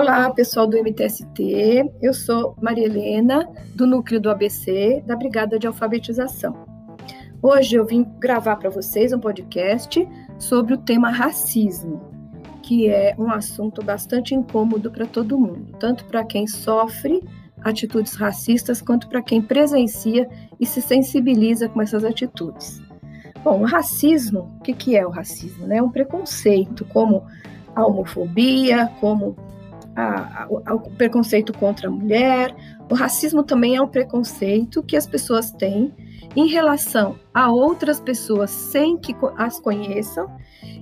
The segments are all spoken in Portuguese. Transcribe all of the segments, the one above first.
Olá, pessoal do MTST. Eu sou Maria Helena, do núcleo do ABC, da Brigada de Alfabetização. Hoje eu vim gravar para vocês um podcast sobre o tema racismo, que é um assunto bastante incômodo para todo mundo, tanto para quem sofre atitudes racistas quanto para quem presencia e se sensibiliza com essas atitudes. Bom, o racismo, o que, que é o racismo? É um preconceito, como a homofobia, como a, a, o preconceito contra a mulher. O racismo também é um preconceito que as pessoas têm em relação a outras pessoas sem que as conheçam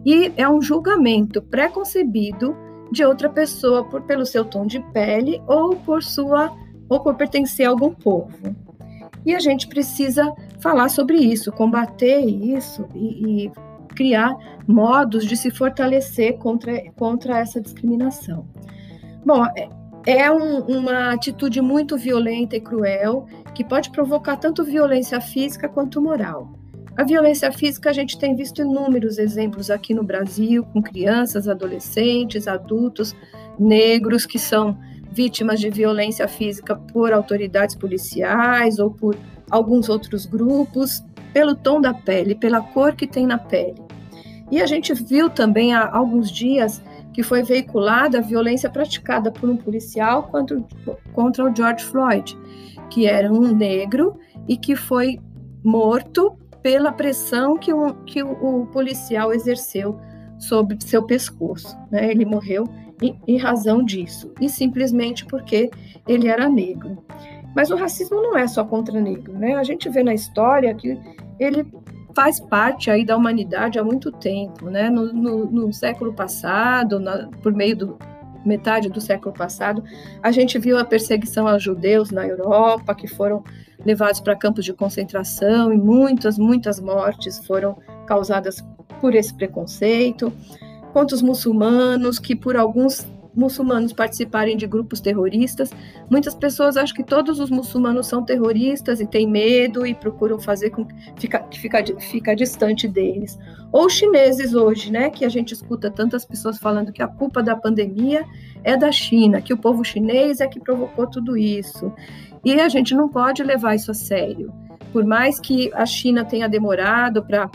e é um julgamento preconcebido de outra pessoa por, pelo seu tom de pele ou por sua ou por pertencer a algum povo. E a gente precisa falar sobre isso, combater isso e, e criar modos de se fortalecer contra, contra essa discriminação. Bom, é, é um, uma atitude muito violenta e cruel que pode provocar tanto violência física quanto moral. A violência física a gente tem visto inúmeros exemplos aqui no Brasil, com crianças, adolescentes, adultos, negros que são vítimas de violência física por autoridades policiais ou por alguns outros grupos, pelo tom da pele, pela cor que tem na pele. E a gente viu também há alguns dias que foi veiculada a violência praticada por um policial contra, contra o George Floyd, que era um negro e que foi morto pela pressão que, o, que o policial exerceu sobre seu pescoço. Né? Ele morreu em, em razão disso, e simplesmente porque ele era negro. Mas o racismo não é só contra negro, né? A gente vê na história que ele faz parte aí da humanidade há muito tempo, né? No, no, no século passado, na, por meio do metade do século passado, a gente viu a perseguição aos judeus na Europa, que foram levados para campos de concentração e muitas, muitas mortes foram causadas por esse preconceito. Quanto os muçulmanos, que por alguns muçulmanos participarem de grupos terroristas. Muitas pessoas acham que todos os muçulmanos são terroristas e têm medo e procuram fazer com que fica, fica, fica distante deles. Ou chineses hoje, né, que a gente escuta tantas pessoas falando que a culpa da pandemia é da China, que o povo chinês é que provocou tudo isso. E a gente não pode levar isso a sério. Por mais que a China tenha demorado para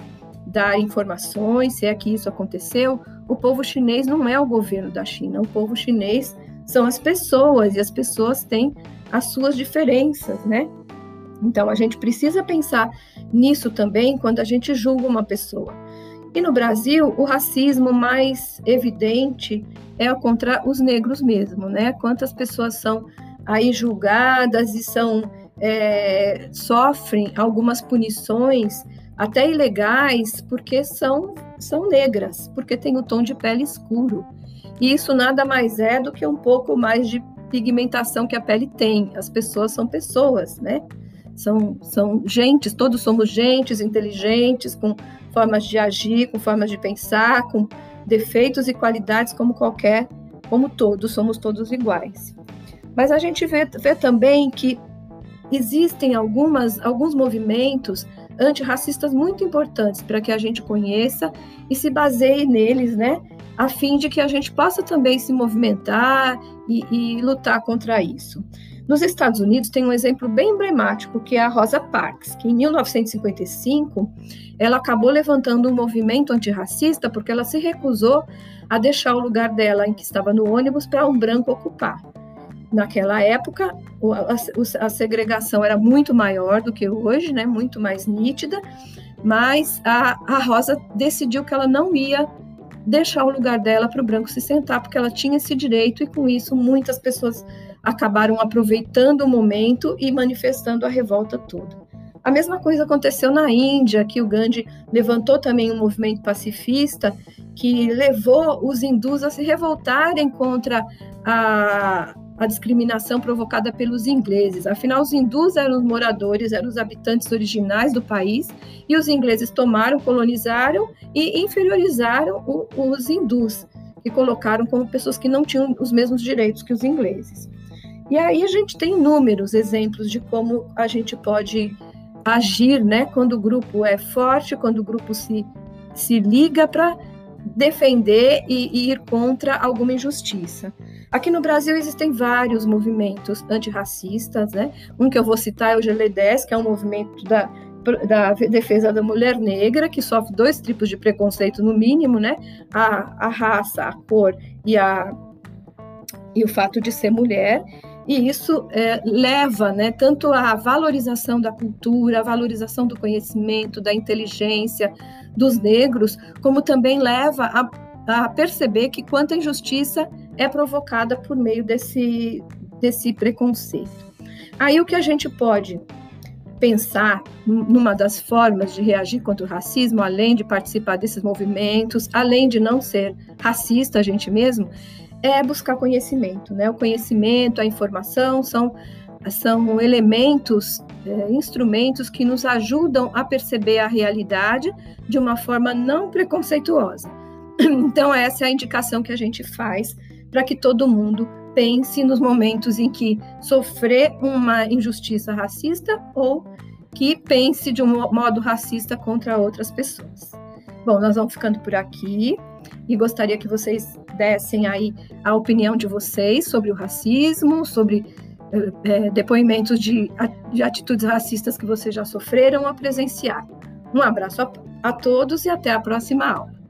dar informações, se é que isso aconteceu, o povo chinês não é o governo da China, o povo chinês são as pessoas e as pessoas têm as suas diferenças, né? Então a gente precisa pensar nisso também quando a gente julga uma pessoa. E no Brasil, o racismo mais evidente é contra os negros mesmo, né? Quantas pessoas são aí julgadas e são é, sofrem algumas punições até ilegais, porque são, são negras, porque têm o tom de pele escuro. E isso nada mais é do que um pouco mais de pigmentação que a pele tem. As pessoas são pessoas, né? São, são gentes, todos somos gentes, inteligentes, com formas de agir, com formas de pensar, com defeitos e qualidades como qualquer, como todos, somos todos iguais. Mas a gente vê, vê também que existem algumas, alguns movimentos antirracistas muito importantes para que a gente conheça e se baseie neles, né? A fim de que a gente possa também se movimentar e, e lutar contra isso. Nos Estados Unidos tem um exemplo bem emblemático que é a Rosa Parks, que em 1955 ela acabou levantando um movimento antirracista porque ela se recusou a deixar o lugar dela em que estava no ônibus para um branco ocupar. Naquela época, a, segregação era muito maior do que hoje, né? muito mais nítida, mas a, a Rosa decidiu que ela não ia deixar o lugar dela para o branco se sentar, porque ela tinha esse direito, e com isso muitas pessoas acabaram aproveitando o momento e manifestando a revolta toda. A mesma coisa aconteceu na Índia, que o Gandhi levantou também um movimento pacifista que levou os hindus a se revoltarem contra a, a discriminação provocada pelos ingleses. Afinal, os hindus eram os moradores, eram os habitantes originais do país, e os ingleses tomaram, colonizaram e inferiorizaram o, os hindus, e colocaram como pessoas que não tinham os mesmos direitos que os ingleses. E aí a gente tem inúmeros exemplos de como a gente pode agir, né, quando o grupo é forte, quando o grupo se, se liga para defender e, e ir contra alguma injustiça. Aqui no Brasil existem vários movimentos antirracistas, né? Um que eu vou citar é o GLE10, que é um movimento da, da defesa da mulher negra, que sofre dois tipos de preconceito no mínimo, né? A, a raça, a cor e, a, e o fato de ser mulher. E isso é, leva né, tanto à valorização da cultura, à valorização do conhecimento, da inteligência dos negros, como também leva a, a perceber que quanta injustiça é provocada por meio desse, desse preconceito. Aí o que a gente pode pensar numa das formas de reagir contra o racismo, além de participar desses movimentos, além de não ser racista a gente mesmo, é buscar conhecimento, né? O conhecimento, a informação são são elementos, é, instrumentos que nos ajudam a perceber a realidade de uma forma não preconceituosa. Então, essa é a indicação que a gente faz para que todo mundo pense nos momentos em que sofrer uma injustiça racista ou que pense de um modo racista contra outras pessoas. Bom, nós vamos ficando por aqui e gostaria que vocês dessem aí a opinião de vocês sobre o racismo, sobre é, depoimentos de, de atitudes racistas que vocês já sofreram ou presenciaram. Um abraço a, a todos e até a próxima aula.